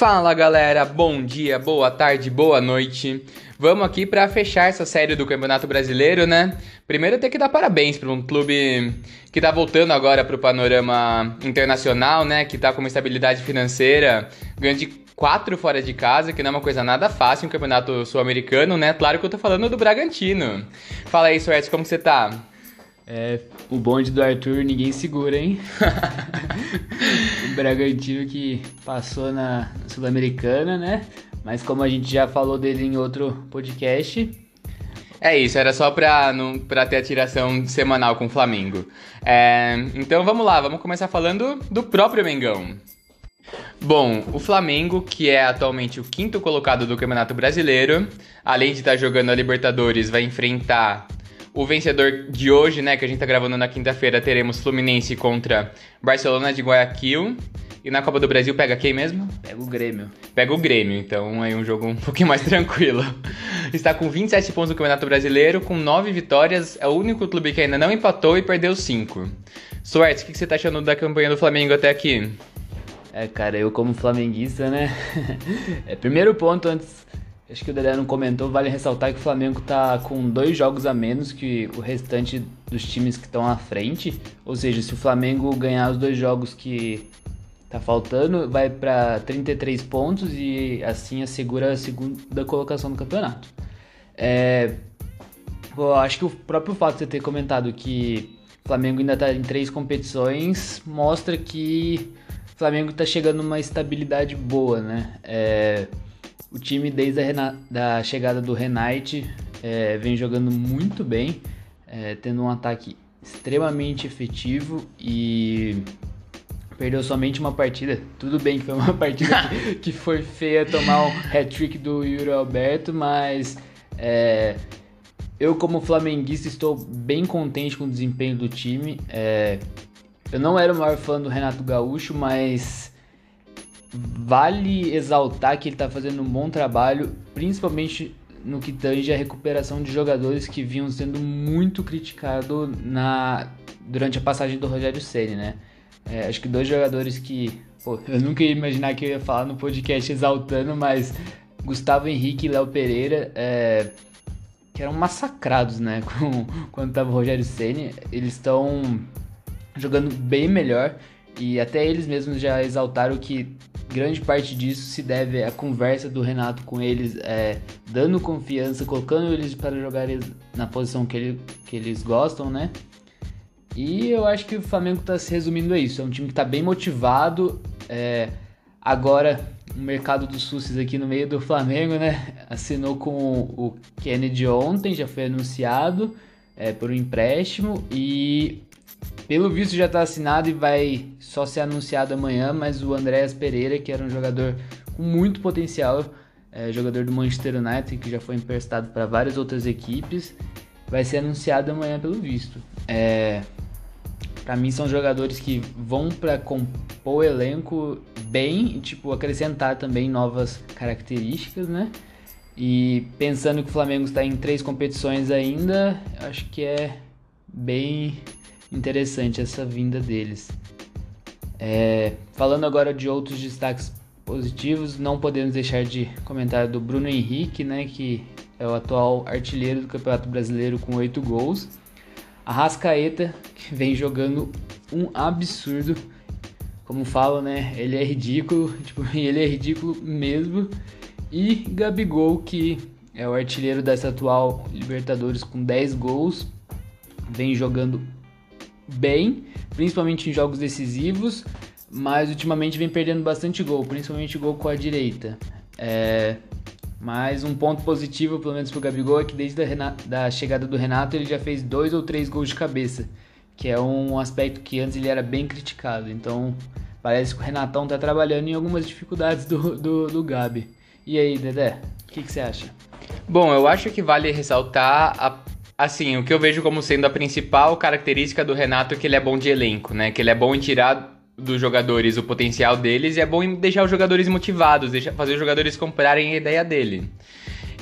Fala galera, bom dia, boa tarde, boa noite. Vamos aqui para fechar essa série do Campeonato Brasileiro, né? Primeiro ter que dar parabéns para um clube que tá voltando agora para o panorama internacional, né? Que tá com uma estabilidade financeira, ganhando de quatro fora de casa, que não é uma coisa nada fácil um campeonato sul-americano, né? Claro que eu tô falando do Bragantino. Fala aí, Suétes, como você tá? É, o bonde do Arthur ninguém segura, hein? Bragantino que passou na Sul-Americana, né? Mas como a gente já falou dele em outro podcast. É isso, era só pra, não, pra ter a tiração semanal com o Flamengo. É, então vamos lá, vamos começar falando do próprio Mengão. Bom, o Flamengo, que é atualmente o quinto colocado do Campeonato Brasileiro, além de estar jogando a Libertadores, vai enfrentar o vencedor de hoje, né, que a gente tá gravando na quinta-feira, teremos Fluminense contra Barcelona de Guayaquil. E na Copa do Brasil pega quem mesmo? Pega o Grêmio. Pega o Grêmio, então é um jogo um pouquinho mais tranquilo. Está com 27 pontos no Campeonato Brasileiro, com 9 vitórias, é o único clube que ainda não empatou e perdeu 5. Suertes, o que você está achando da campanha do Flamengo até aqui? É, cara, eu como flamenguista, né? é, primeiro ponto, antes acho que o Dedé não comentou, vale ressaltar que o Flamengo tá com dois jogos a menos que o restante dos times que estão à frente. Ou seja, se o Flamengo ganhar os dois jogos que tá faltando, vai para 33 pontos e assim assegura a segunda colocação do campeonato. É, eu acho que o próprio fato de você ter comentado que o Flamengo ainda está em três competições mostra que o Flamengo está chegando numa estabilidade boa, né? É, o time, desde a da chegada do Renate, é, vem jogando muito bem, é, tendo um ataque extremamente efetivo e perdeu somente uma partida. Tudo bem que foi uma partida que, que foi feia tomar um hat-trick do Yuri Alberto, mas é, eu, como flamenguista, estou bem contente com o desempenho do time. É, eu não era o maior fã do Renato Gaúcho, mas vale exaltar que ele está fazendo um bom trabalho, principalmente no que tange a recuperação de jogadores que vinham sendo muito criticados na durante a passagem do Rogério Ceni, né? É, acho que dois jogadores que pô, eu nunca ia imaginar que eu ia falar no podcast exaltando, mas Gustavo Henrique e Léo Pereira é, que eram massacrados, né? Com, quando tava o Rogério Ceni, eles estão jogando bem melhor e até eles mesmos já exaltaram que grande parte disso se deve à conversa do Renato com eles, é, dando confiança, colocando eles para jogar na posição que, ele, que eles gostam, né? E eu acho que o Flamengo está se resumindo a isso. É um time que está bem motivado. É, agora, o mercado dos SUSs aqui no meio do Flamengo, né? Assinou com o Kennedy ontem, já foi anunciado é, por um empréstimo. E pelo visto já está assinado e vai só ser anunciado amanhã, mas o Andréas Pereira, que era um jogador com muito potencial, é, jogador do Manchester United, que já foi emprestado para várias outras equipes, vai ser anunciado amanhã pelo visto. É, para mim são jogadores que vão para compor o elenco bem e tipo acrescentar também novas características, né? E pensando que o Flamengo está em três competições ainda, acho que é bem interessante essa vinda deles. É, falando agora de outros destaques positivos, não podemos deixar de comentar do Bruno Henrique, né, que é o atual artilheiro do Campeonato Brasileiro com 8 gols. A Rascaeta, que vem jogando um absurdo. Como falo, né, ele é ridículo, tipo, ele é ridículo mesmo. E Gabigol, que é o artilheiro dessa atual Libertadores com 10 gols, vem jogando bem, principalmente em jogos decisivos, mas ultimamente vem perdendo bastante gol, principalmente gol com a direita. É, mas um ponto positivo, pelo menos pro Gabigol, é que desde a Renato, da chegada do Renato ele já fez dois ou três gols de cabeça, que é um aspecto que antes ele era bem criticado. Então parece que o Renatão tá trabalhando em algumas dificuldades do, do, do Gabi. E aí, Dedé, o que, que você acha? Bom, eu acho que vale ressaltar a Assim, o que eu vejo como sendo a principal característica do Renato é que ele é bom de elenco, né? Que ele é bom em tirar dos jogadores o potencial deles e é bom em deixar os jogadores motivados, deixar, fazer os jogadores comprarem a ideia dele.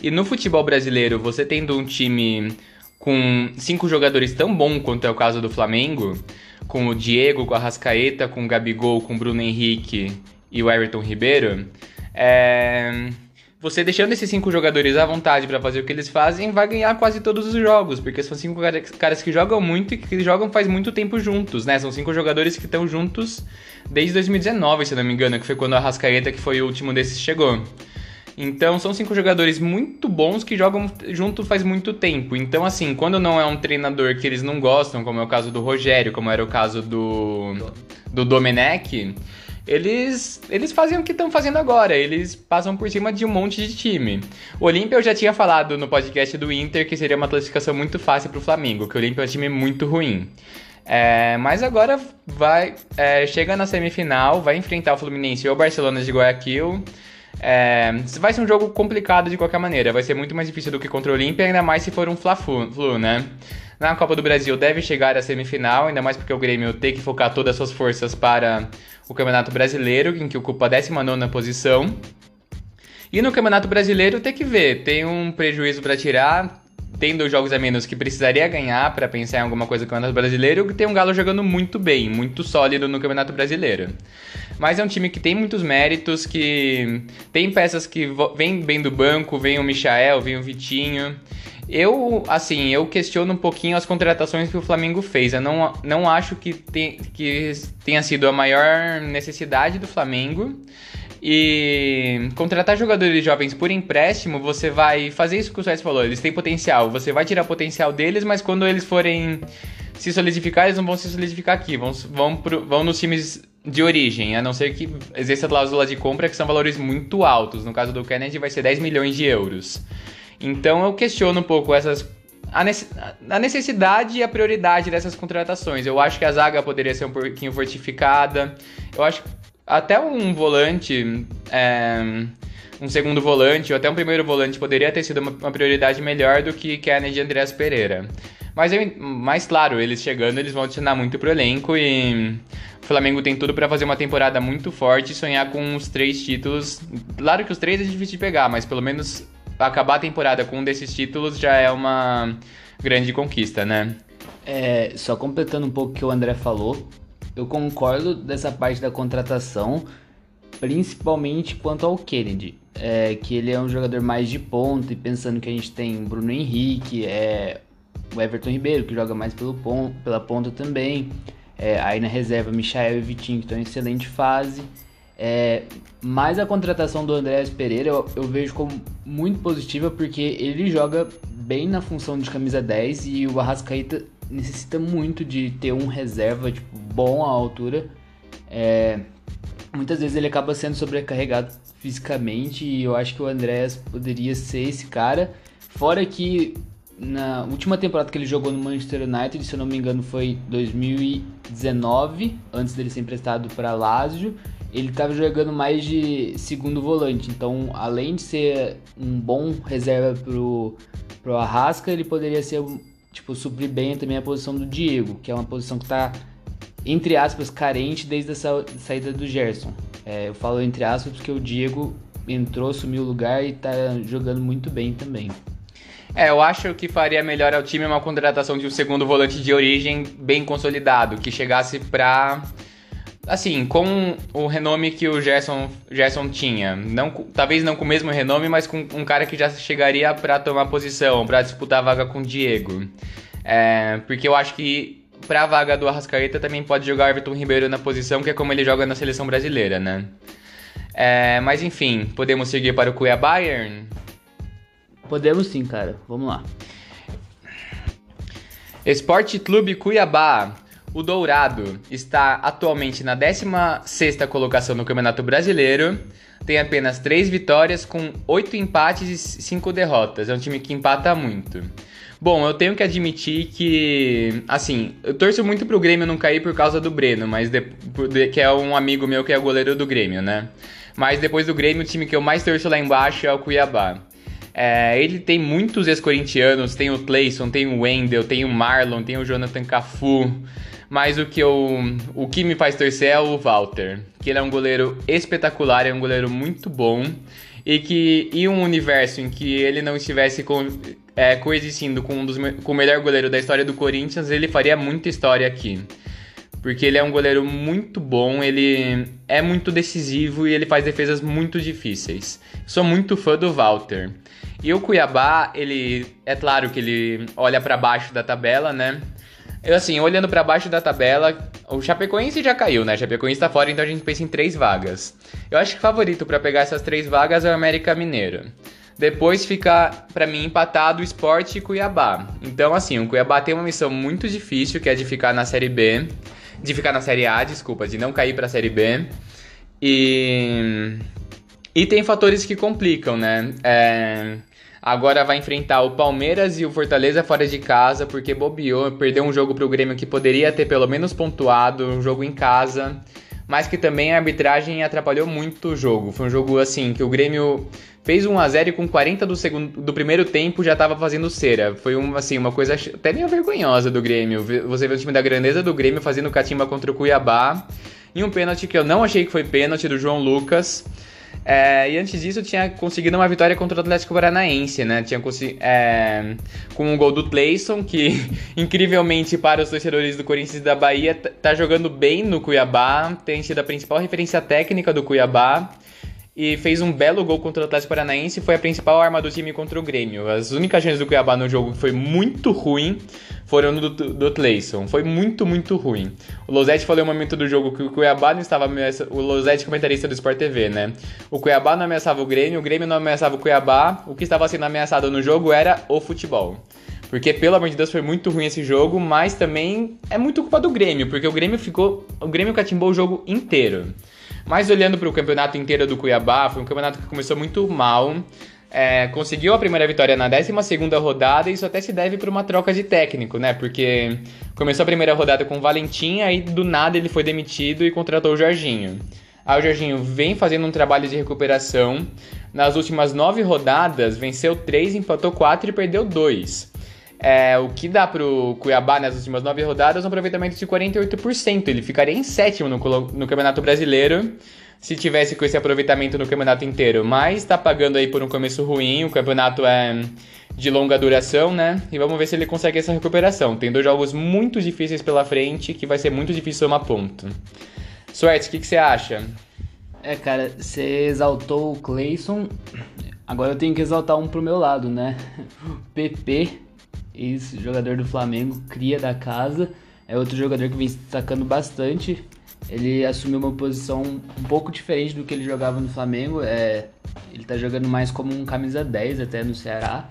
E no futebol brasileiro, você tendo um time com cinco jogadores tão bom quanto é o caso do Flamengo, com o Diego, com a Rascaeta, com o Gabigol, com o Bruno Henrique e o Everton Ribeiro, É você deixando esses cinco jogadores à vontade para fazer o que eles fazem, vai ganhar quase todos os jogos, porque são cinco caras que jogam muito e que jogam faz muito tempo juntos, né? São cinco jogadores que estão juntos desde 2019, se não me engano, que foi quando a Rascaeta, que foi o último desses, chegou. Então são cinco jogadores muito bons que jogam junto faz muito tempo. Então, assim, quando não é um treinador que eles não gostam, como é o caso do Rogério, como era o caso do, do Domenech, eles, eles fazem o que estão fazendo agora, eles passam por cima de um monte de time. O Olímpia eu já tinha falado no podcast do Inter que seria uma classificação muito fácil para o Flamengo, que o Olímpia é um time muito ruim. É, mas agora vai é, chega na semifinal, vai enfrentar o Fluminense ou o Barcelona de Guayaquil. É, vai ser um jogo complicado de qualquer maneira, vai ser muito mais difícil do que contra o Olímpia, ainda mais se for um Fla-Flu, né? Na Copa do Brasil deve chegar à semifinal, ainda mais porque o Grêmio tem que focar todas as suas forças para o Campeonato Brasileiro, em que ocupa a 19 posição. E no Campeonato Brasileiro tem que ver, tem um prejuízo para tirar, tem dois jogos a menos que precisaria ganhar para pensar em alguma coisa no Campeonato Brasileiro, tem um Galo jogando muito bem, muito sólido no Campeonato Brasileiro. Mas é um time que tem muitos méritos, que tem peças que vêm bem do banco, vem o Michael, vem o Vitinho. Eu, assim, eu questiono um pouquinho as contratações que o Flamengo fez. Eu não, não acho que, que tenha sido a maior necessidade do Flamengo. E contratar jogadores jovens por empréstimo, você vai fazer isso que o Suárez falou, eles têm potencial. Você vai tirar potencial deles, mas quando eles forem se solidificar, eles não vão se solidificar aqui. Vão, vão, pro, vão nos times de origem, a não ser que exista cláusula de compra, que são valores muito altos. No caso do Kennedy, vai ser 10 milhões de euros. Então eu questiono um pouco essas a necessidade e a prioridade dessas contratações. Eu acho que a zaga poderia ser um pouquinho fortificada. Eu acho que até um volante, é, um segundo volante ou até um primeiro volante poderia ter sido uma, uma prioridade melhor do que Kennedy e Andreas Pereira. Mas, eu, claro, eles chegando, eles vão adicionar muito pro elenco e o Flamengo tem tudo para fazer uma temporada muito forte e sonhar com os três títulos. Claro que os três é difícil de pegar, mas pelo menos acabar a temporada com um desses títulos já é uma grande conquista, né? É, só completando um pouco o que o André falou, eu concordo dessa parte da contratação, principalmente quanto ao Kennedy, é, que ele é um jogador mais de ponta e pensando que a gente tem Bruno Henrique, é, o Everton Ribeiro, que joga mais pelo ponto, pela ponta também, é, aí na reserva Michael e Vitinho, que estão em excelente fase. É, mas a contratação do Andréas Pereira eu, eu, vejo como muito positiva porque ele joga bem na função de camisa 10 e o Arrascaeta necessita muito de ter um reserva tipo, bom à altura. É, muitas vezes ele acaba sendo sobrecarregado fisicamente e eu acho que o Andréas poderia ser esse cara. Fora que na última temporada que ele jogou no Manchester United, se eu não me engano, foi 2019, antes dele ser emprestado para Lazio ele estava jogando mais de segundo volante. Então, além de ser um bom reserva pro, pro Arrasca, ele poderia ser, tipo, suprir bem também a posição do Diego, que é uma posição que está, entre aspas, carente desde a sa saída do Gerson. É, eu falo entre aspas porque o Diego entrou, assumiu o lugar e está jogando muito bem também. É, eu acho que faria melhor ao time uma contratação de um segundo volante de origem bem consolidado, que chegasse para assim, com o renome que o Gerson, Gerson tinha, não, talvez não com o mesmo renome, mas com um cara que já chegaria para tomar posição, para disputar a vaga com o Diego. É, porque eu acho que para a vaga do Arrascaeta também pode jogar Everton Ribeiro na posição, que é como ele joga na seleção brasileira, né? É, mas enfim, podemos seguir para o Cuiabá Bayern? Podemos sim, cara. Vamos lá. Esporte Clube Cuiabá o Dourado está atualmente na 16ª colocação no Campeonato Brasileiro, tem apenas 3 vitórias com 8 empates e 5 derrotas. É um time que empata muito. Bom, eu tenho que admitir que, assim, eu torço muito pro Grêmio não cair por causa do Breno, mas de, de, que é um amigo meu que é goleiro do Grêmio, né? Mas depois do Grêmio, o time que eu mais torço lá embaixo é o Cuiabá. É, ele tem muitos ex-corintianos, tem o Clayson, tem o Wendel, tem o Marlon, tem o Jonathan Cafu. Mas o que, eu, o que me faz torcer é o Walter, que ele é um goleiro espetacular, é um goleiro muito bom. E que em um universo em que ele não estivesse com, é, coexistindo com, um dos, com o melhor goleiro da história do Corinthians, ele faria muita história aqui. porque ele é um goleiro muito bom, ele é muito decisivo e ele faz defesas muito difíceis. Sou muito fã do Walter. E o Cuiabá, ele é claro que ele olha para baixo da tabela, né? Eu assim, olhando para baixo da tabela, o Chapecoense já caiu, né? O Chapecoense tá fora, então a gente pensa em três vagas. Eu acho que o favorito para pegar essas três vagas é o América Mineiro. Depois fica, para mim, empatado o Sport e Cuiabá. Então, assim, o Cuiabá tem uma missão muito difícil, que é de ficar na Série B. De ficar na Série A, desculpa, de não cair pra Série B. E. E tem fatores que complicam, né? É... Agora vai enfrentar o Palmeiras e o Fortaleza fora de casa, porque bobeou, perdeu um jogo pro Grêmio que poderia ter pelo menos pontuado, um jogo em casa mas que também a arbitragem atrapalhou muito o jogo. Foi um jogo assim que o Grêmio fez 1 a 0 e com 40 do segundo do primeiro tempo já estava fazendo cera. Foi um, assim uma coisa até meio vergonhosa do Grêmio. Você vê o time da grandeza do Grêmio fazendo catimba contra o Cuiabá e um pênalti que eu não achei que foi pênalti do João Lucas. É, e antes disso tinha conseguido uma vitória contra o Atlético Paranaense, né? Tinha é, com um gol do Clayson, que incrivelmente para os torcedores do Corinthians e da Bahia tá jogando bem no Cuiabá, tem sido a principal referência técnica do Cuiabá e fez um belo gol contra o Atlético Paranaense e foi a principal arma do time contra o Grêmio. As únicas chances do Cuiabá no jogo que foi muito ruim foram do, do, Tlayson. Foi muito, muito ruim. O Losetti falou em um momento do jogo que o Cuiabá não estava ameaçando. O Losetti, comentarista do Sport TV, né? O Cuiabá não ameaçava o Grêmio, o Grêmio não ameaçava o Cuiabá. O que estava sendo ameaçado no jogo era o futebol. Porque, pelo amor de Deus, foi muito ruim esse jogo, mas também é muito culpa do Grêmio, porque o Grêmio ficou. O Grêmio catimbou o jogo inteiro. Mas olhando para o campeonato inteiro do Cuiabá, foi um campeonato que começou muito mal. É, conseguiu a primeira vitória na 12 rodada e isso até se deve para uma troca de técnico, né? Porque começou a primeira rodada com o Valentim, aí do nada ele foi demitido e contratou o Jorginho. Aí o Jorginho vem fazendo um trabalho de recuperação. Nas últimas nove rodadas, venceu três, empatou quatro e perdeu dois. É, o que dá pro Cuiabá nas últimas nove rodadas é um aproveitamento de 48%. Ele ficaria em sétimo no, no Campeonato Brasileiro se tivesse com esse aproveitamento no campeonato inteiro. Mas tá pagando aí por um começo ruim, o campeonato é de longa duração, né? E vamos ver se ele consegue essa recuperação. Tem dois jogos muito difíceis pela frente que vai ser muito difícil somar ponto. Suertes, o que, que você acha? É, cara, você exaltou o Clayson. Agora eu tenho que exaltar um pro meu lado, né? PP ex-jogador do Flamengo, cria da casa. É outro jogador que vem se destacando bastante. Ele assumiu uma posição um pouco diferente do que ele jogava no Flamengo. É, ele tá jogando mais como um camisa 10 até no Ceará,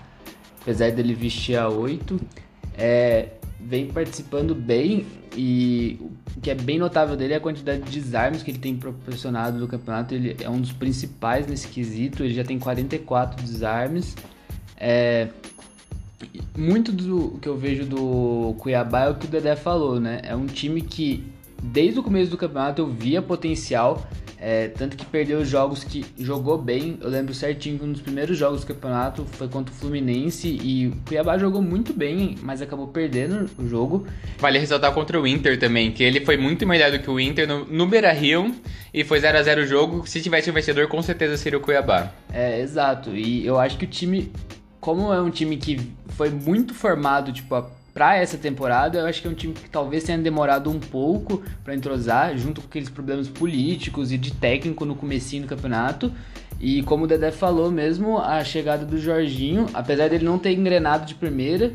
apesar dele vestir a 8. É, vem participando bem e o que é bem notável dele é a quantidade de desarmes que ele tem proporcionado no campeonato. Ele é um dos principais nesse quesito, ele já tem 44 desarmes. É, muito do que eu vejo do Cuiabá é o que o Dedé falou, né? É um time que desde o começo do campeonato eu via potencial, é, tanto que perdeu jogos que jogou bem. Eu lembro certinho que um dos primeiros jogos do campeonato foi contra o Fluminense e o Cuiabá jogou muito bem, mas acabou perdendo o jogo. Vale ressaltar contra o Inter também, que ele foi muito melhor do que o Inter no, no Beira Rio e foi 0 a 0 o jogo. Se tivesse o vencedor, com certeza seria o Cuiabá. É, exato. E eu acho que o time como é um time que foi muito formado, tipo, para essa temporada, eu acho que é um time que talvez tenha demorado um pouco para entrosar, junto com aqueles problemas políticos e de técnico no comecinho do campeonato. E como o Dedé falou mesmo, a chegada do Jorginho, apesar dele não ter engrenado de primeira,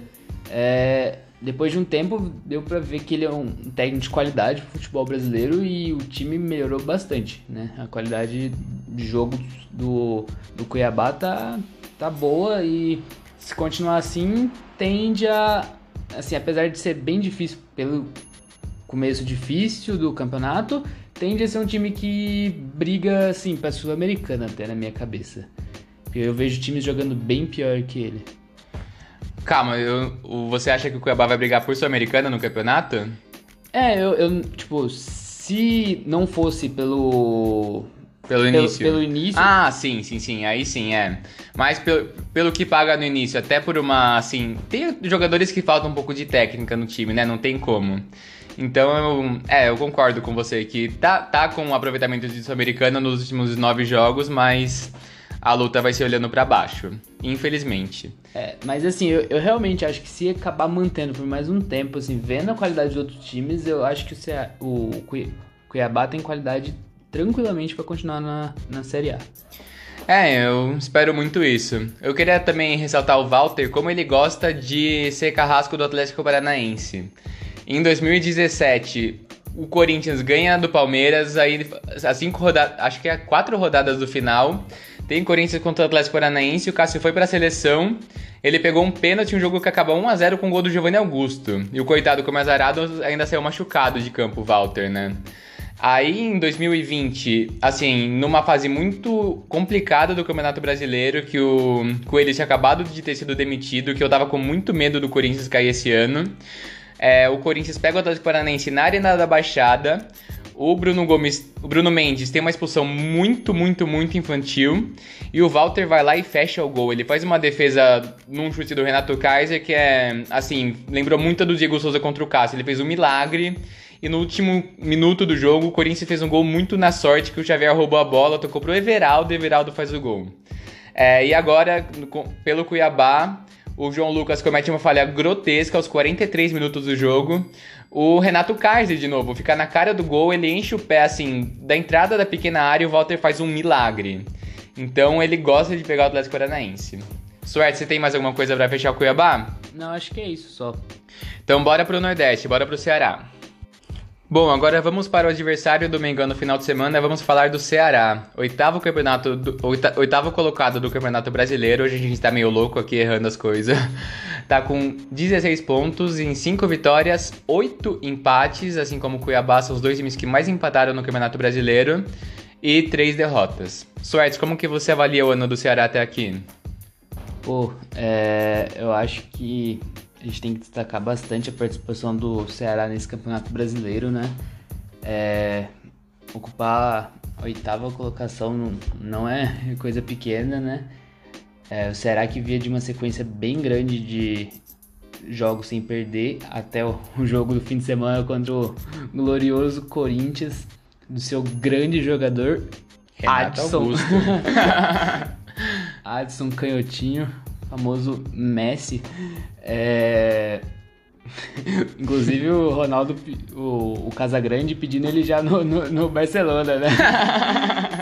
é, depois de um tempo deu para ver que ele é um técnico de qualidade pro futebol brasileiro e o time melhorou bastante, né? A qualidade de jogo do, do Cuiabá tá, tá boa e se continuar assim, tende a. Assim, apesar de ser bem difícil pelo começo difícil do campeonato, tende a ser um time que briga, assim, pra Sul-Americana até na minha cabeça. Eu vejo times jogando bem pior que ele. Calma, eu, você acha que o Cuiabá vai brigar por Sul-Americana no campeonato? É, eu, eu, tipo, se não fosse pelo pelo início. Pelo, pelo, início. Ah, sim, sim, sim. Aí sim, é. Mas pelo, pelo que paga no início, até por uma, assim... Tem jogadores que faltam um pouco de técnica no time, né? Não tem como. Então, eu, é, eu concordo com você que tá, tá com um aproveitamento de Sul-Americana nos últimos nove jogos, mas a luta vai ser olhando para baixo. Infelizmente. É, mas assim, eu, eu, realmente acho que se acabar mantendo por mais um tempo, assim, vendo a qualidade de outros times, eu acho que o, o Cuiabá tem qualidade tranquilamente para continuar na, na Série A. É, eu espero muito isso. Eu queria também ressaltar o Walter, como ele gosta de ser carrasco do Atlético Paranaense. Em 2017, o Corinthians ganha do Palmeiras, aí as cinco rodadas, acho que é quatro rodadas do final. Tem Corinthians contra o Atlético Paranaense, o Cássio foi para a seleção. Ele pegou um pênalti, um jogo que acabou 1 a 0 com o gol do Giovanni Augusto. E o coitado, como azarado, ainda saiu machucado de campo, o Walter, né? Aí em 2020, assim, numa fase muito complicada do Campeonato Brasileiro, que o Coelho tinha acabado de ter sido demitido, que eu tava com muito medo do Corinthians cair esse ano. É, o Corinthians pega o Atlético Paranaense na Arena da Baixada. O Bruno Gomes, o Bruno Mendes tem uma expulsão muito, muito, muito infantil. E o Walter vai lá e fecha o gol. Ele faz uma defesa num chute do Renato Kaiser que é, assim, lembrou muito do Diego Souza contra o Cássio. Ele fez um milagre e no último minuto do jogo, o Corinthians fez um gol muito na sorte, que o Xavier roubou a bola, tocou pro Everaldo Everaldo faz o gol. É, e agora, pelo Cuiabá, o João Lucas comete uma falha grotesca aos 43 minutos do jogo. O Renato Kaiser, de novo, fica na cara do gol, ele enche o pé, assim, da entrada da pequena área e o Walter faz um milagre. Então ele gosta de pegar o Atlético Paranaense. Suerte, você tem mais alguma coisa para fechar o Cuiabá? Não, acho que é isso só. Então bora pro Nordeste, bora pro Ceará. Bom, agora vamos para o adversário do Mengão no final de semana. Vamos falar do Ceará, oitavo campeonato, do, oitavo colocado do Campeonato Brasileiro. Hoje a gente tá meio louco aqui errando as coisas. Tá com 16 pontos em 5 vitórias, 8 empates, assim como Cuiabá são os dois times que mais empataram no Campeonato Brasileiro e 3 derrotas. Suertes, como que você avalia o ano do Ceará até aqui? Pô, é, eu acho que a gente tem que destacar bastante a participação do Ceará nesse campeonato brasileiro, né? É, ocupar a oitava colocação não é coisa pequena, né? É, o Ceará que via de uma sequência bem grande de jogos sem perder, até o, jogo do fim de semana contra o glorioso Corinthians, do seu grande jogador, Renato Adson. Adson Canhotinho, famoso Messi. É... Inclusive o Ronaldo, o, o Casagrande pedindo ele já no, no, no Barcelona, né?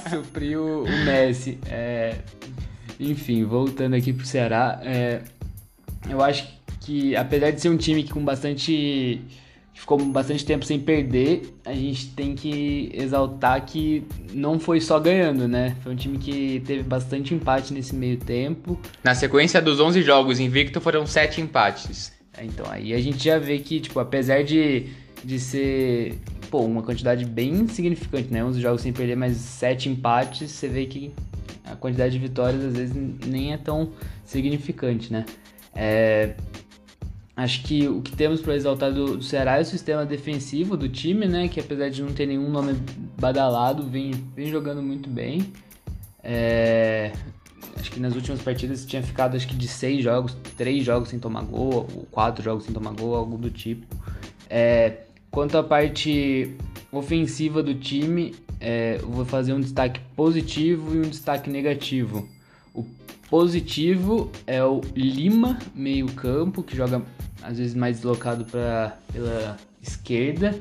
Supriu o Messi. É... Enfim, voltando aqui pro Ceará, é... eu acho que apesar de ser um time que com bastante ficou bastante tempo sem perder, a gente tem que exaltar que não foi só ganhando, né? Foi um time que teve bastante empate nesse meio tempo. Na sequência dos 11 jogos invicto foram 7 empates. É, então, aí a gente já vê que, tipo, apesar de, de ser, pô, uma quantidade bem significante, né? 11 jogos sem perder, mas 7 empates, você vê que a quantidade de vitórias às vezes nem é tão significante, né? É, Acho que o que temos para exaltar do, do, Ceará é o sistema defensivo do time, né? Que apesar de não ter nenhum nome badalado, vem, vem jogando muito bem. É, acho que nas últimas partidas tinha ficado acho que de seis jogos, três jogos sem tomar gol, ou quatro jogos sem tomar gol, algo do tipo. É, quanto à parte ofensiva do time, é, vou fazer um destaque positivo e um destaque negativo. O positivo é o Lima, meio campo, que joga às vezes mais deslocado pra, pela esquerda.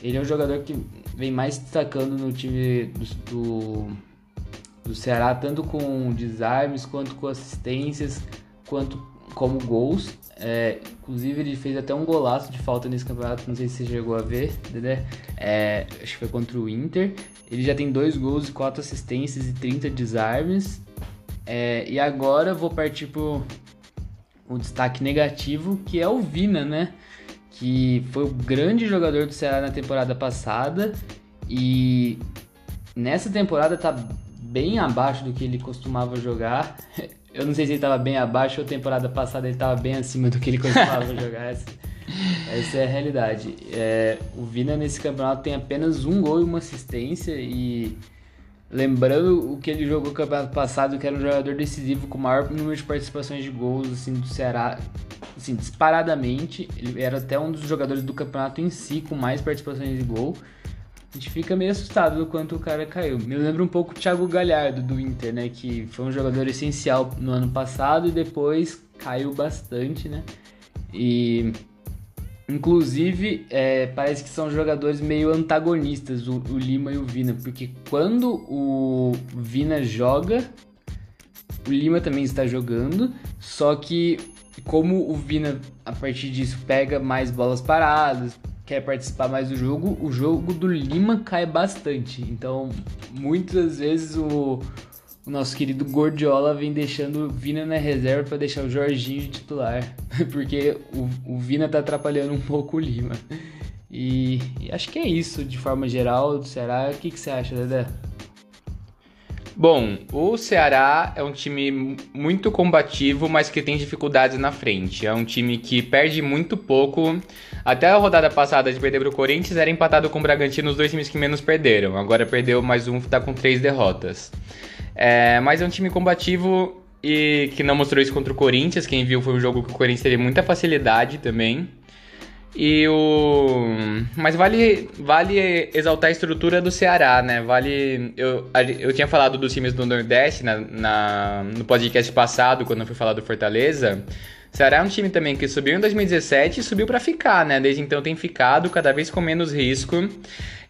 Ele é um jogador que vem mais destacando no time do, do, do Ceará, tanto com desarmes, quanto com assistências, quanto como gols. É, inclusive ele fez até um golaço de falta nesse campeonato, não sei se você chegou a ver, né? É, acho que foi contra o Inter. Ele já tem dois gols, quatro assistências e 30 desarmes. É, e agora vou partir pro um destaque negativo, que é o Vina, né? Que foi o grande jogador do Ceará na temporada passada e nessa temporada tá bem abaixo do que ele costumava jogar. Eu não sei se ele estava bem abaixo ou temporada passada ele estava bem acima do que ele costumava jogar. Essa, essa, é a realidade. É, o Vina nesse campeonato tem apenas um gol e uma assistência e Lembrando o que ele jogou no campeonato passado, que era um jogador decisivo com o maior número de participações de gols assim, do Ceará, assim, disparadamente. Ele era até um dos jogadores do campeonato em si com mais participações de gol. A gente fica meio assustado do quanto o cara caiu. Me lembra um pouco o Thiago Galhardo do Inter, né? Que foi um jogador essencial no ano passado e depois caiu bastante, né? E inclusive é, parece que são jogadores meio antagonistas, o, o Lima e o Vina, porque quando o Vina joga, o Lima também está jogando, só que como o Vina a partir disso pega mais bolas paradas, quer participar mais do jogo, o jogo do Lima cai bastante. Então, muitas vezes o, o nosso querido Gordiola vem deixando o Vina na reserva para deixar o Jorginho de titular, porque o, o Vina tá atrapalhando um pouco o Lima. E, e, acho que é isso de forma geral Ceará. O que, que você acha, Dedé? Bom, o Ceará é um time muito combativo, mas que tem dificuldades na frente. É um time que perde muito pouco. Até a rodada passada de perder para o Corinthians era empatado com o Bragantino, os dois times que menos perderam. Agora perdeu mais um, está com três derrotas. É, mas é um time combativo e que não mostrou isso contra o Corinthians. Quem viu foi um jogo que o Corinthians teve muita facilidade também. E o. Mas vale, vale exaltar a estrutura do Ceará, né? Vale. Eu, eu tinha falado dos times do Nordeste na, na, no podcast passado, quando eu fui falar do Fortaleza. Ceará é um time também que subiu em 2017 e subiu para ficar, né? Desde então tem ficado cada vez com menos risco.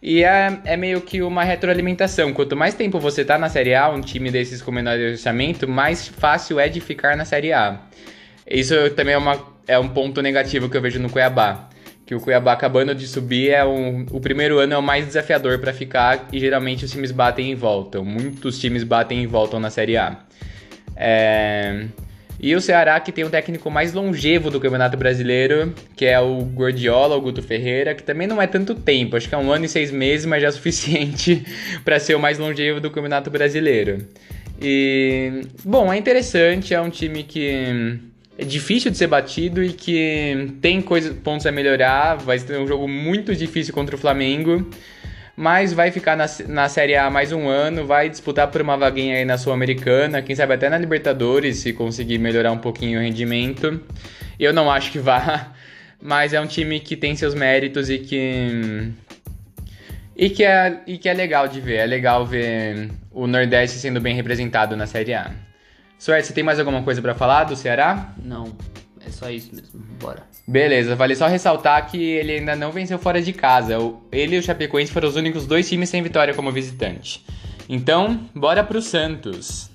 E é, é meio que uma retroalimentação. Quanto mais tempo você tá na Série A, um time desses com menor orçamento, mais fácil é de ficar na Série A. Isso também é, uma, é um ponto negativo que eu vejo no Cuiabá que o Cuiabá acabando de subir é um, o primeiro ano é o mais desafiador para ficar e geralmente os times batem e voltam. Muitos times batem e voltam na Série A. É... E o Ceará que tem o técnico mais longevo do Campeonato Brasileiro, que é o Gordiola, o Guto Ferreira, que também não é tanto tempo, acho que é um ano e seis meses, mas já é suficiente para ser o mais longevo do Campeonato Brasileiro. E bom, é interessante, é um time que é difícil de ser batido e que tem coisas, pontos a melhorar. Vai ter um jogo muito difícil contra o Flamengo, mas vai ficar na, na Série A mais um ano, vai disputar por uma vaguinha aí na Sul-Americana, quem sabe até na Libertadores, se conseguir melhorar um pouquinho o rendimento. Eu não acho que vá, mas é um time que tem seus méritos e que e que é, e que é legal de ver. É legal ver o Nordeste sendo bem representado na Série A. Suerte, você tem mais alguma coisa para falar do Ceará? Não, é só isso mesmo. Bora. Beleza, vale só ressaltar que ele ainda não venceu fora de casa. Ele e o Chapecoense foram os únicos dois times sem vitória como visitante. Então, bora pro Santos.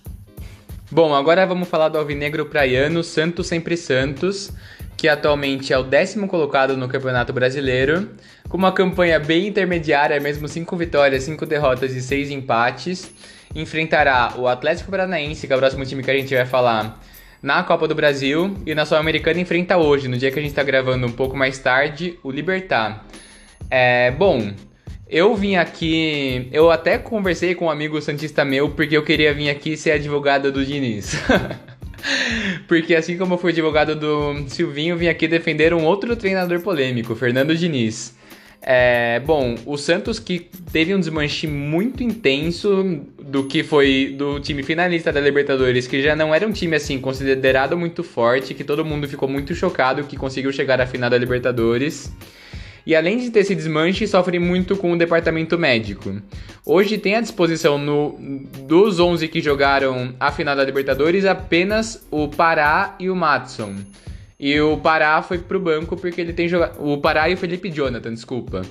Bom, agora vamos falar do Alvinegro Praiano, Santos Sempre Santos, que atualmente é o décimo colocado no Campeonato Brasileiro, com uma campanha bem intermediária, mesmo 5 vitórias, 5 derrotas e 6 empates enfrentará o Atlético Paranaense, que é o próximo time que a gente vai falar, na Copa do Brasil. E na Sul-Americana enfrenta hoje, no dia que a gente está gravando um pouco mais tarde, o Libertar. É, bom, eu vim aqui. Eu até conversei com um amigo Santista meu, porque eu queria vir aqui ser advogado do Diniz. porque assim como eu fui advogado do Silvinho, vim aqui defender um outro treinador polêmico, Fernando Diniz. É, bom, o Santos que teve um desmanche muito intenso do que foi do time finalista da Libertadores, que já não era um time assim considerado muito forte, que todo mundo ficou muito chocado que conseguiu chegar à final da Libertadores. E além de ter esse desmanche, sofre muito com o departamento médico. Hoje tem à disposição no, dos 11 que jogaram a final da Libertadores apenas o Pará e o Matson. E o Pará foi pro banco porque ele tem jogado. O Pará e o Felipe Jonathan, desculpa.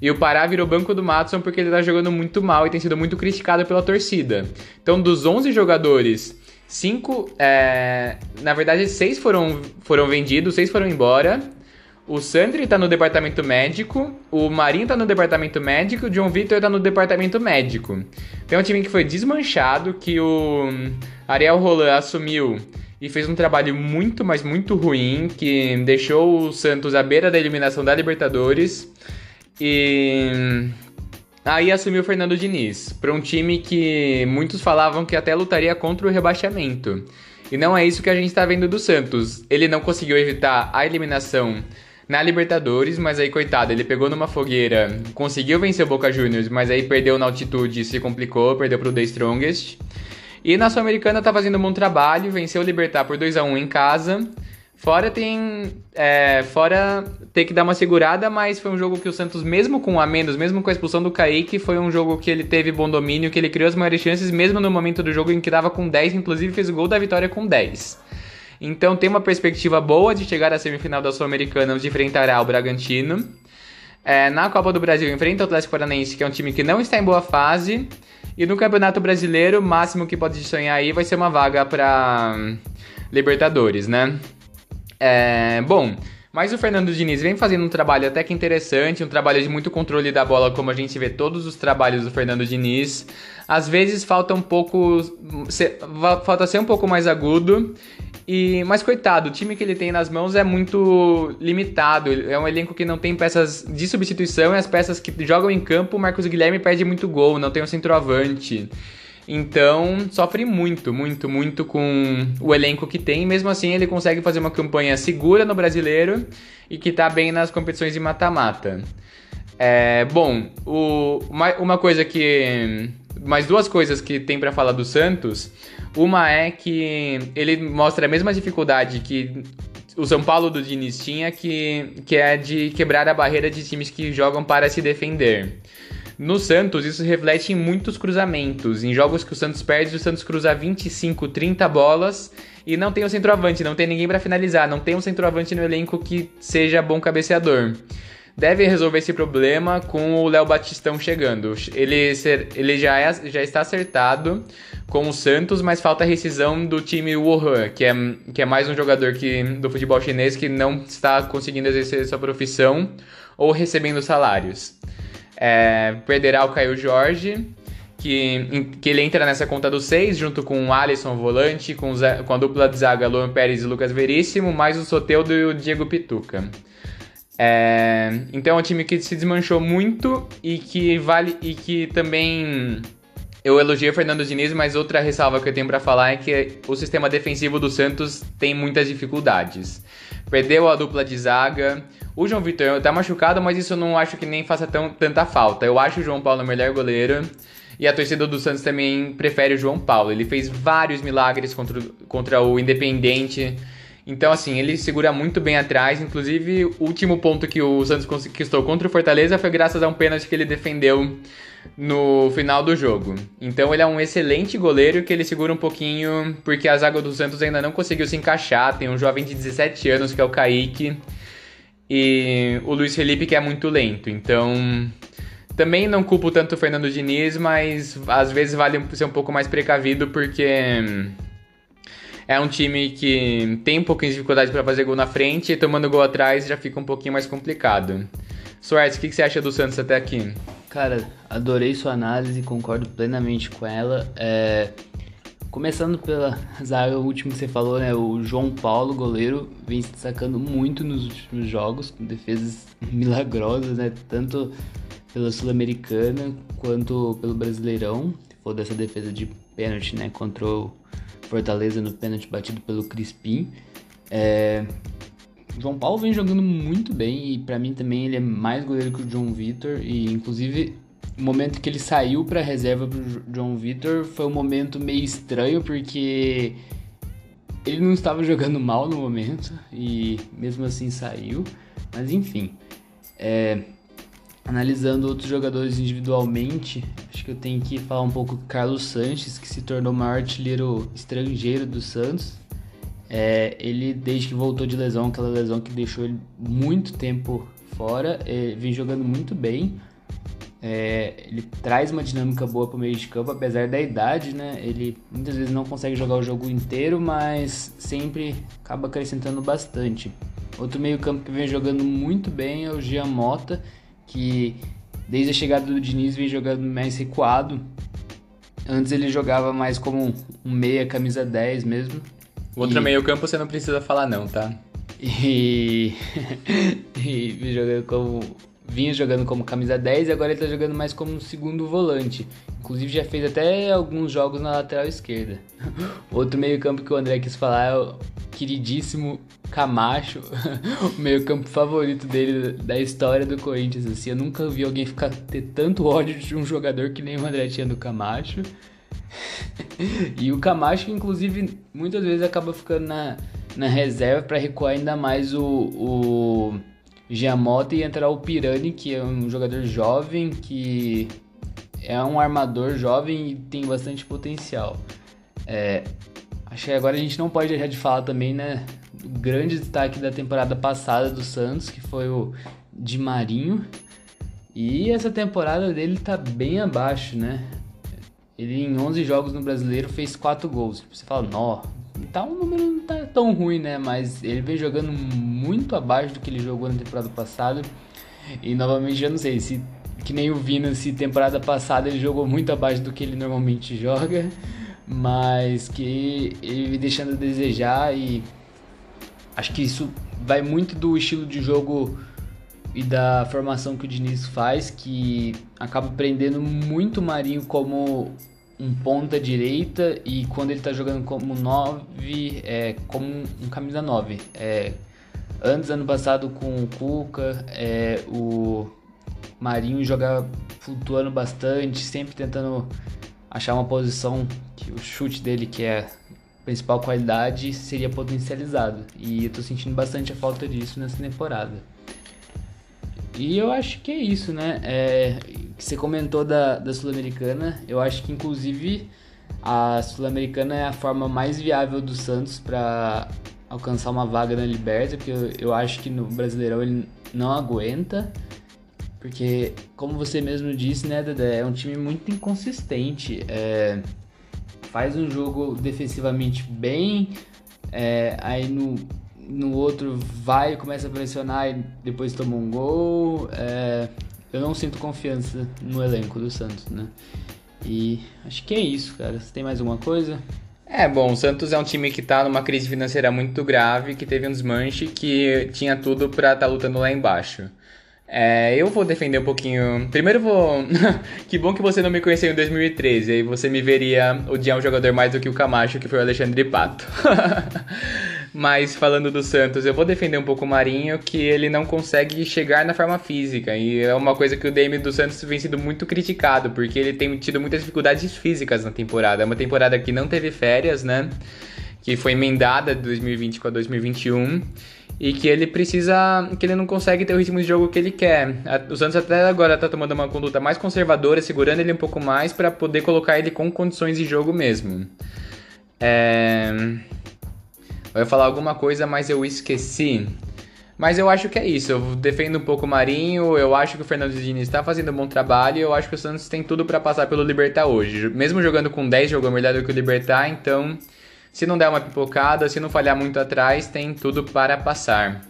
E o Pará virou banco do Matson porque ele tá jogando muito mal e tem sido muito criticado pela torcida. Então, dos 11 jogadores, 5. É... Na verdade, 6 foram, foram vendidos, 6 foram embora. O Sandri tá no departamento médico, o Marinho tá no departamento médico, o John Victor tá no departamento médico. Tem um time que foi desmanchado, que o Ariel Roland assumiu e fez um trabalho muito, mas muito ruim, que deixou o Santos à beira da eliminação da Libertadores. E aí assumiu o Fernando Diniz, para um time que muitos falavam que até lutaria contra o rebaixamento. E não é isso que a gente está vendo do Santos. Ele não conseguiu evitar a eliminação na Libertadores, mas aí, coitado, ele pegou numa fogueira, conseguiu vencer o Boca Juniors, mas aí perdeu na altitude, se complicou, perdeu pro The Strongest. E na Sul-Americana tá fazendo um bom trabalho, venceu o Libertar por 2 a 1 em casa, Fora tem. É, fora ter que dar uma segurada, mas foi um jogo que o Santos, mesmo com a menos, mesmo com a expulsão do Kaique, foi um jogo que ele teve bom domínio, que ele criou as maiores chances, mesmo no momento do jogo em que dava com 10, inclusive fez o gol da vitória com 10. Então tem uma perspectiva boa de chegar à semifinal da Sul-Americana, onde enfrentará o Bragantino. É, na Copa do Brasil enfrenta o Atlético Paranaense, que é um time que não está em boa fase. E no Campeonato Brasileiro, o máximo que pode sonhar aí vai ser uma vaga para Libertadores, né? É, bom, mas o Fernando Diniz vem fazendo um trabalho até que interessante, um trabalho de muito controle da bola, como a gente vê todos os trabalhos do Fernando Diniz. Às vezes falta um pouco. Falta ser um pouco mais agudo. E, mas coitado, o time que ele tem nas mãos é muito limitado. É um elenco que não tem peças de substituição e as peças que jogam em campo, o Marcos Guilherme perde muito gol, não tem um centroavante. Então, sofre muito, muito, muito com o elenco que tem. Mesmo assim, ele consegue fazer uma campanha segura no brasileiro e que tá bem nas competições de mata-mata. É, bom, o, uma, uma coisa que. Mais duas coisas que tem para falar do Santos. Uma é que ele mostra a mesma dificuldade que o São Paulo do Diniz tinha, que, que é de quebrar a barreira de times que jogam para se defender. No Santos, isso reflete em muitos cruzamentos. Em jogos que o Santos perde, o Santos cruza 25, 30 bolas e não tem um centroavante, não tem ninguém para finalizar, não tem um centroavante no elenco que seja bom cabeceador. Deve resolver esse problema com o Léo Batistão chegando. Ele, ele já, é, já está acertado com o Santos, mas falta a rescisão do time Wuhan, que é, que é mais um jogador que, do futebol chinês que não está conseguindo exercer sua profissão ou recebendo salários. É, perderá o Caio Jorge, que, que ele entra nessa conta dos seis, junto com o Alisson volante, com, com a dupla de zaga Luan Pérez e Lucas Veríssimo, mais o Soteudo e o Diego Pituca. É, então é um time que se desmanchou muito e que vale e que também eu elogiei o Fernando Diniz, mas outra ressalva que eu tenho para falar é que o sistema defensivo do Santos tem muitas dificuldades. Perdeu a dupla de zaga, o João Vitor tá machucado, mas isso eu não acho que nem faça tão, tanta falta. Eu acho o João Paulo o melhor goleiro. E a torcida do Santos também prefere o João Paulo. Ele fez vários milagres contra, contra o Independente. Então, assim, ele segura muito bem atrás. Inclusive, o último ponto que o Santos conquistou contra o Fortaleza foi graças a um pênalti que ele defendeu no final do jogo. Então, ele é um excelente goleiro que ele segura um pouquinho, porque a zaga do Santos ainda não conseguiu se encaixar. Tem um jovem de 17 anos que é o Kaique e o Luiz Felipe que é muito lento. Então, também não culpo tanto o Fernando Diniz, mas às vezes vale ser um pouco mais precavido porque é um time que tem um pouquinho de dificuldade para fazer gol na frente e tomando gol atrás já fica um pouquinho mais complicado. Soares, o que, que você acha do Santos até aqui? Cara, adorei sua análise, concordo plenamente com ela. É, Começando pela zaga, o último que você falou, né? O João Paulo, goleiro, vem se destacando muito nos últimos jogos, com defesas milagrosas, né? Tanto pela Sul-Americana quanto pelo Brasileirão. Se dessa defesa de pênalti, né? Contra o Fortaleza no pênalti batido pelo Crispim. É... João Paulo vem jogando muito bem e para mim também ele é mais goleiro que o João Vitor e inclusive o momento que ele saiu para reserva pro João Vitor foi um momento meio estranho porque ele não estava jogando mal no momento e mesmo assim saiu. Mas enfim, é, analisando outros jogadores individualmente, acho que eu tenho que falar um pouco do Carlos Sanches, que se tornou o maior artilheiro estrangeiro do Santos. É, ele, desde que voltou de lesão, aquela lesão que deixou ele muito tempo fora, é, vem jogando muito bem. É, ele traz uma dinâmica boa para o meio de campo, apesar da idade, né? Ele muitas vezes não consegue jogar o jogo inteiro, mas sempre acaba acrescentando bastante. Outro meio campo que vem jogando muito bem é o Gian Mota, que desde a chegada do Diniz vem jogando mais recuado. Antes ele jogava mais como um meia camisa 10 mesmo. O outro e... meio campo você não precisa falar não, tá? E, e vem jogando como vinha jogando como camisa 10 e agora ele tá jogando mais como segundo volante. Inclusive já fez até alguns jogos na lateral esquerda. Outro meio-campo que o André quis falar é o queridíssimo Camacho, o meio-campo favorito dele da história do Corinthians. Assim, eu nunca vi alguém ficar ter tanto ódio de um jogador que nem o André tinha do Camacho. e o Camacho, inclusive, muitas vezes acaba ficando na na reserva para recuar ainda mais o, o Giamota e entrar o Pirani, que é um jogador jovem, que é um armador jovem e tem bastante potencial. É, acho que agora a gente não pode deixar de falar também, né, do grande destaque da temporada passada do Santos, que foi o Di Marinho. E essa temporada dele tá bem abaixo, né? Ele em 11 jogos no Brasileiro fez 4 gols. Você fala, nó, tá um número não tá tão ruim, né? Mas ele vem jogando muito abaixo do que ele jogou na temporada passada. E novamente já não sei se que nem o Vina, se temporada passada ele jogou muito abaixo do que ele normalmente joga, mas que ele vem deixando a desejar e acho que isso vai muito do estilo de jogo e da formação que o Diniz faz, que acaba prendendo muito o Marinho como um ponta direita e quando ele está jogando como 9, é como um camisa 9. É, antes, ano passado, com o Cuca, é, o Marinho joga flutuando bastante, sempre tentando achar uma posição que o chute dele, que é a principal qualidade, seria potencializado. E eu tô sentindo bastante a falta disso nessa temporada. E eu acho que é isso, né? É, que você comentou da, da Sul-Americana, eu acho que inclusive a Sul-Americana é a forma mais viável do Santos para alcançar uma vaga na Liberta, porque eu, eu acho que no Brasileirão ele não aguenta. Porque, como você mesmo disse, né, Dedé, é um time muito inconsistente. É, faz um jogo defensivamente bem, é, aí no, no outro vai, começa a pressionar e depois toma um gol. É, eu não sinto confiança no elenco do Santos, né? E acho que é isso, cara. Você tem mais alguma coisa? É, bom, o Santos é um time que tá numa crise financeira muito grave, que teve um desmanche, que tinha tudo pra estar tá lutando lá embaixo. É, eu vou defender um pouquinho. Primeiro vou. que bom que você não me conheceu em 2013. Aí você me veria odiar um jogador mais do que o Camacho, que foi o Alexandre Pato. Mas falando do Santos, eu vou defender um pouco o Marinho, que ele não consegue chegar na forma física. E é uma coisa que o DM do Santos vem sido muito criticado, porque ele tem tido muitas dificuldades físicas na temporada. É uma temporada que não teve férias, né? Que foi emendada de 2020 com a 2021 e que ele precisa, que ele não consegue ter o ritmo de jogo que ele quer. O Santos até agora tá tomando uma conduta mais conservadora, segurando ele um pouco mais para poder colocar ele com condições de jogo mesmo. É... Eu ia falar alguma coisa, mas eu esqueci. Mas eu acho que é isso. Eu defendo um pouco o Marinho. Eu acho que o Fernando Diniz está fazendo um bom trabalho. Eu acho que o Santos tem tudo para passar pelo Libertar hoje. Mesmo jogando com 10, jogou melhor do que o Libertar. Então se não der uma pipocada, se não falhar muito atrás, tem tudo para passar.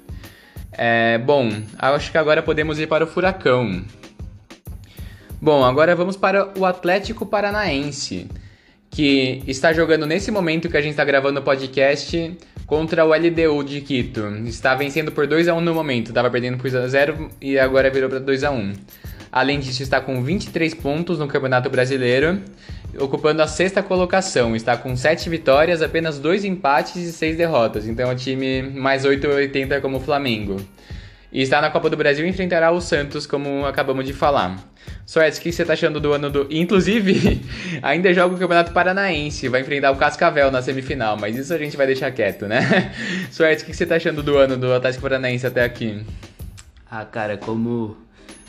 É, bom, acho que agora podemos ir para o Furacão. Bom, agora vamos para o Atlético Paranaense, que está jogando nesse momento que a gente está gravando o podcast contra o LDU de Quito. Está vencendo por 2 a 1 no momento, estava perdendo por 0 e agora virou para 2 a 1. Além disso, está com 23 pontos no Campeonato Brasileiro ocupando a sexta colocação. Está com 7 vitórias, apenas 2 empates e 6 derrotas. Então é time mais 8,80 como o Flamengo. E está na Copa do Brasil e enfrentará o Santos, como acabamos de falar. Soares, o que você está achando do ano do. Inclusive, ainda joga o Campeonato Paranaense, vai enfrentar o Cascavel na semifinal, mas isso a gente vai deixar quieto, né? Soares, o que você está achando do ano do Atlético Paranaense até aqui? Ah, cara, como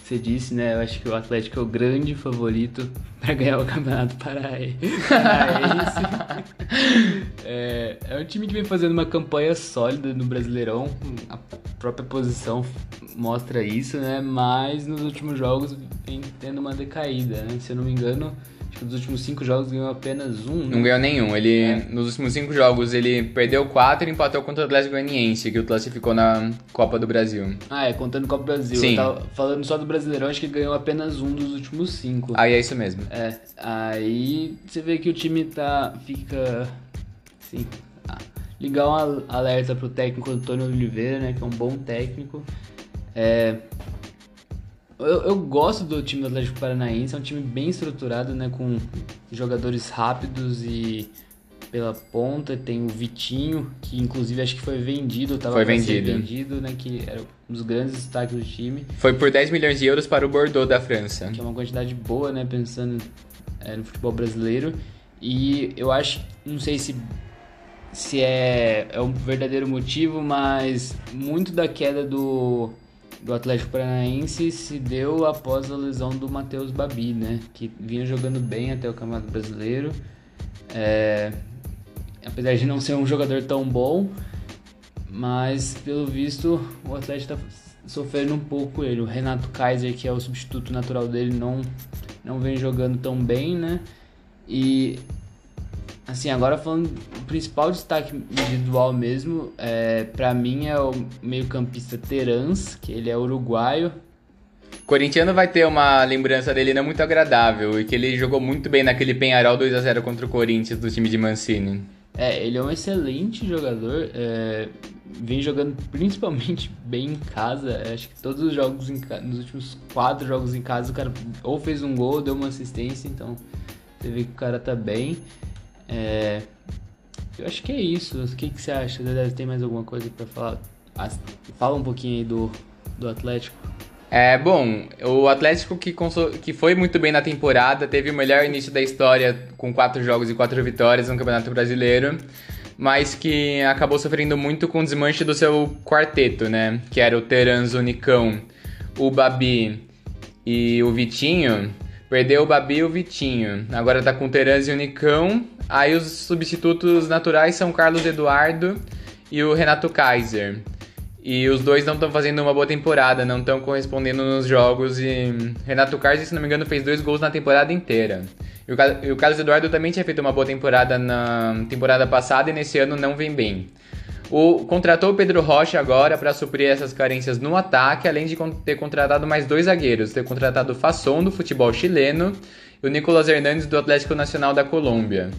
você disse, né? Eu acho que o Atlético é o grande favorito para ganhar o Campeonato Paraense. é, é um time que vem fazendo uma campanha sólida no Brasileirão. A própria posição mostra isso, né? Mas nos últimos jogos vem tendo uma decaída, né? Se eu não me engano, Nos últimos cinco jogos ganhou apenas um. Né? Não ganhou nenhum. Ele, é. Nos últimos cinco jogos, ele perdeu quatro e empatou contra o Atlético Goianiense, que o classificou na Copa do Brasil. Ah, é, contando Copa do Brasil. Sim. Falando só do Brasileirão, acho que ganhou apenas um dos últimos cinco. Aí é isso mesmo. É, aí você vê que o time tá. fica. Assim. Ligar um alerta pro técnico Antônio Oliveira, né? Que é um bom técnico. É, eu, eu, gosto do time do Atlético Paranaense, é um time bem estruturado, né? Com jogadores rápidos e pela ponta. Tem o Vitinho, que inclusive acho que foi vendido, tava foi vendido. vendido, né? Que era um dos grandes destaques do time. Foi por 10 milhões de euros para o Bordeaux da França. Que é uma quantidade boa, né? Pensando é, no futebol brasileiro. E eu acho, não sei se se é, é um verdadeiro motivo, mas muito da queda do, do Atlético Paranaense se deu após a lesão do Matheus Babi, né? Que vinha jogando bem até o Campeonato Brasileiro. É, apesar de não ser um jogador tão bom, mas pelo visto o Atlético está sofrendo um pouco ele. O Renato Kaiser, que é o substituto natural dele, não, não vem jogando tão bem, né? E assim, agora falando o principal destaque individual mesmo, é, para mim é o meio-campista Terans, que ele é uruguaio. O corintiano vai ter uma lembrança dele não muito agradável e que ele jogou muito bem naquele Penharol 2 a 0 contra o Corinthians do time de Mancini. É, ele é um excelente jogador, é, vem jogando principalmente bem em casa. Acho que todos os jogos, em, nos últimos quatro jogos em casa, o cara ou fez um gol, deu uma assistência, então você vê que o cara tá bem. É, eu acho que é isso. O que, que você acha? Deve ter mais alguma coisa para falar? Fala um pouquinho aí do, do Atlético. É, bom, o Atlético que, que foi muito bem na temporada, teve o melhor início da história com quatro jogos e quatro vitórias no Campeonato Brasileiro, mas que acabou sofrendo muito com o desmanche do seu quarteto, né? Que era o Terans, o Nicão, o Babi e o Vitinho. Perdeu o Babi e o Vitinho. Agora tá com o Terans e o Nicão. Aí os substitutos naturais são Carlos Eduardo e o Renato Kaiser. E os dois não estão fazendo uma boa temporada, não estão correspondendo nos jogos. E Renato Kaiser, se não me engano, fez dois gols na temporada inteira. E o, Carlos Eduardo também tinha feito uma boa temporada na temporada passada e nesse ano não vem bem. O, contratou o Pedro Rocha agora para suprir essas carências no ataque, além de ter contratado mais dois zagueiros. Ter contratado o Fasson do futebol chileno e o Nicolas Hernandes do Atlético Nacional da Colômbia.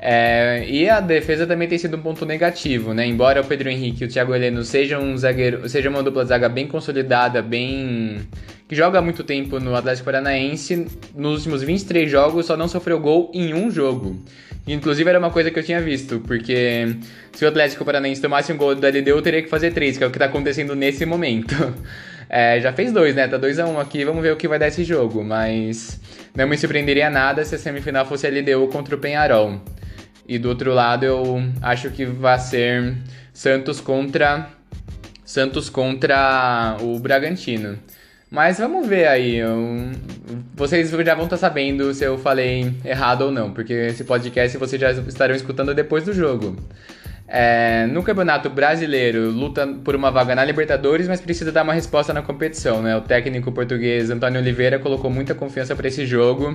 É, e a defesa também tem sido um ponto negativo, né? Embora o Pedro Henrique e o Thiago Heleno sejam um zagueiro, seja uma dupla zaga bem consolidada, bem que joga há muito tempo no Atlético Paranaense, nos últimos 23 jogos só não sofreu gol em um jogo. Inclusive era uma coisa que eu tinha visto, porque se o Atlético Paranaense tomasse um gol da LDU, teria que fazer três, que é o que está acontecendo nesse momento. É, já fez dois, né? Tá 2 a 1 um aqui, vamos ver o que vai dar esse jogo, mas não me surpreenderia nada se a semifinal fosse a LDU contra o Penharol. E do outro lado eu acho que vai ser Santos contra Santos contra o Bragantino. Mas vamos ver aí. Eu... Vocês já vão estar sabendo se eu falei errado ou não, porque esse podcast vocês já estarão escutando depois do jogo. É, no Campeonato Brasileiro, luta por uma vaga na Libertadores, mas precisa dar uma resposta na competição, né? O técnico português Antônio Oliveira colocou muita confiança para esse jogo.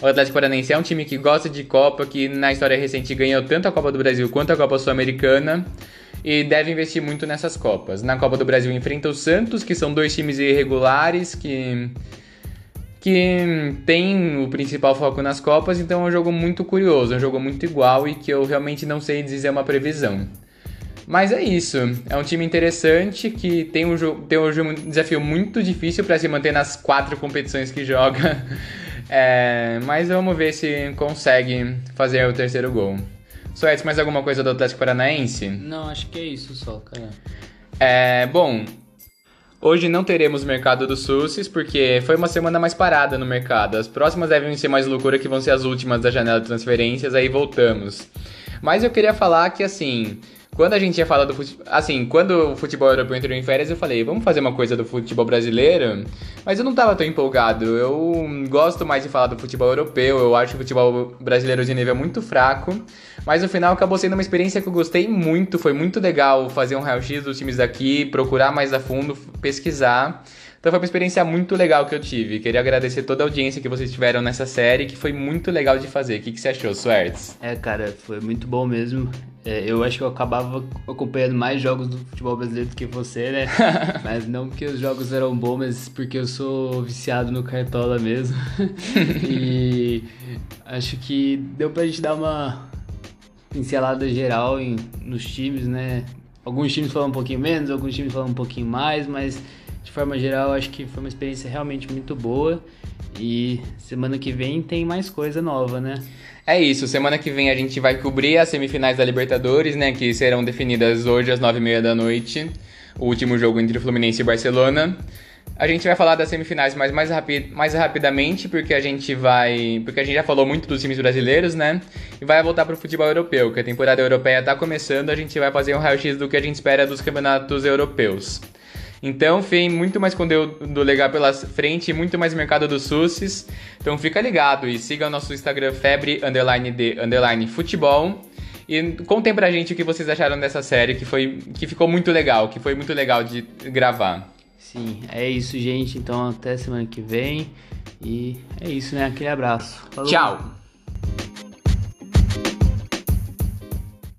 O Atlético Paranaense é um time que gosta de Copa, que na história recente ganhou tanto a Copa do Brasil quanto a Copa Sul-Americana e deve investir muito nessas Copas. Na Copa do Brasil enfrenta o Santos, que são dois times irregulares que que tem o principal foco nas Copas, então é um jogo muito curioso, é um jogo muito igual e que eu realmente não sei dizer uma previsão. Mas é isso, é um time interessante que tem um, tem um desafio muito difícil para se manter nas quatro competições que joga, é, mas vamos ver se consegue fazer o terceiro gol. Suétes, mais alguma coisa do Atlético Paranaense? Não, acho que é isso só, cara. É, bom, Hoje não teremos mercado do SUSES porque foi uma semana mais parada no mercado. As próximas devem ser mais loucura que vão ser as últimas da janela de transferências, aí voltamos. Mas eu queria falar que assim, quando a gente ia falar do futebol. Assim, quando o futebol europeu entrou em férias, eu falei, vamos fazer uma coisa do futebol brasileiro. Mas eu não tava tão empolgado. Eu gosto mais de falar do futebol europeu. Eu acho o futebol brasileiro de nível muito fraco. Mas no final acabou sendo uma experiência que eu gostei muito. Foi muito legal fazer um raio-x dos times daqui, procurar mais a fundo, pesquisar. Então foi uma experiência muito legal que eu tive. Queria agradecer toda a audiência que vocês tiveram nessa série, que foi muito legal de fazer. O que, que você achou, Swerts? É, cara, foi muito bom mesmo. É, eu acho que eu acabava acompanhando mais jogos do futebol brasileiro do que você, né? mas não porque os jogos eram bons, mas porque eu sou viciado no Cartola mesmo. e acho que deu pra gente dar uma pincelada geral em, nos times, né? Alguns times falam um pouquinho menos, alguns times falam um pouquinho mais, mas de forma geral, acho que foi uma experiência realmente muito boa. E semana que vem tem mais coisa nova, né? É isso, semana que vem a gente vai cobrir as semifinais da Libertadores, né? Que serão definidas hoje às nove e meia da noite. O último jogo entre Fluminense e Barcelona. A gente vai falar das semifinais, mas mais, rapi mais rapidamente, porque a gente vai. Porque a gente já falou muito dos times brasileiros, né? E vai voltar pro futebol europeu, que a temporada europeia tá começando, a gente vai fazer um raio-x do que a gente espera dos campeonatos europeus. Então, tem muito mais conteúdo legal pela frente, muito mais mercado dos SUSes. Então fica ligado e siga o nosso Instagram febre underline de underline futebol. E contem pra gente o que vocês acharam dessa série, que foi que ficou muito legal, que foi muito legal de gravar. Sim, é isso, gente. Então até semana que vem. E é isso, né? Aquele abraço. Falou. Tchau!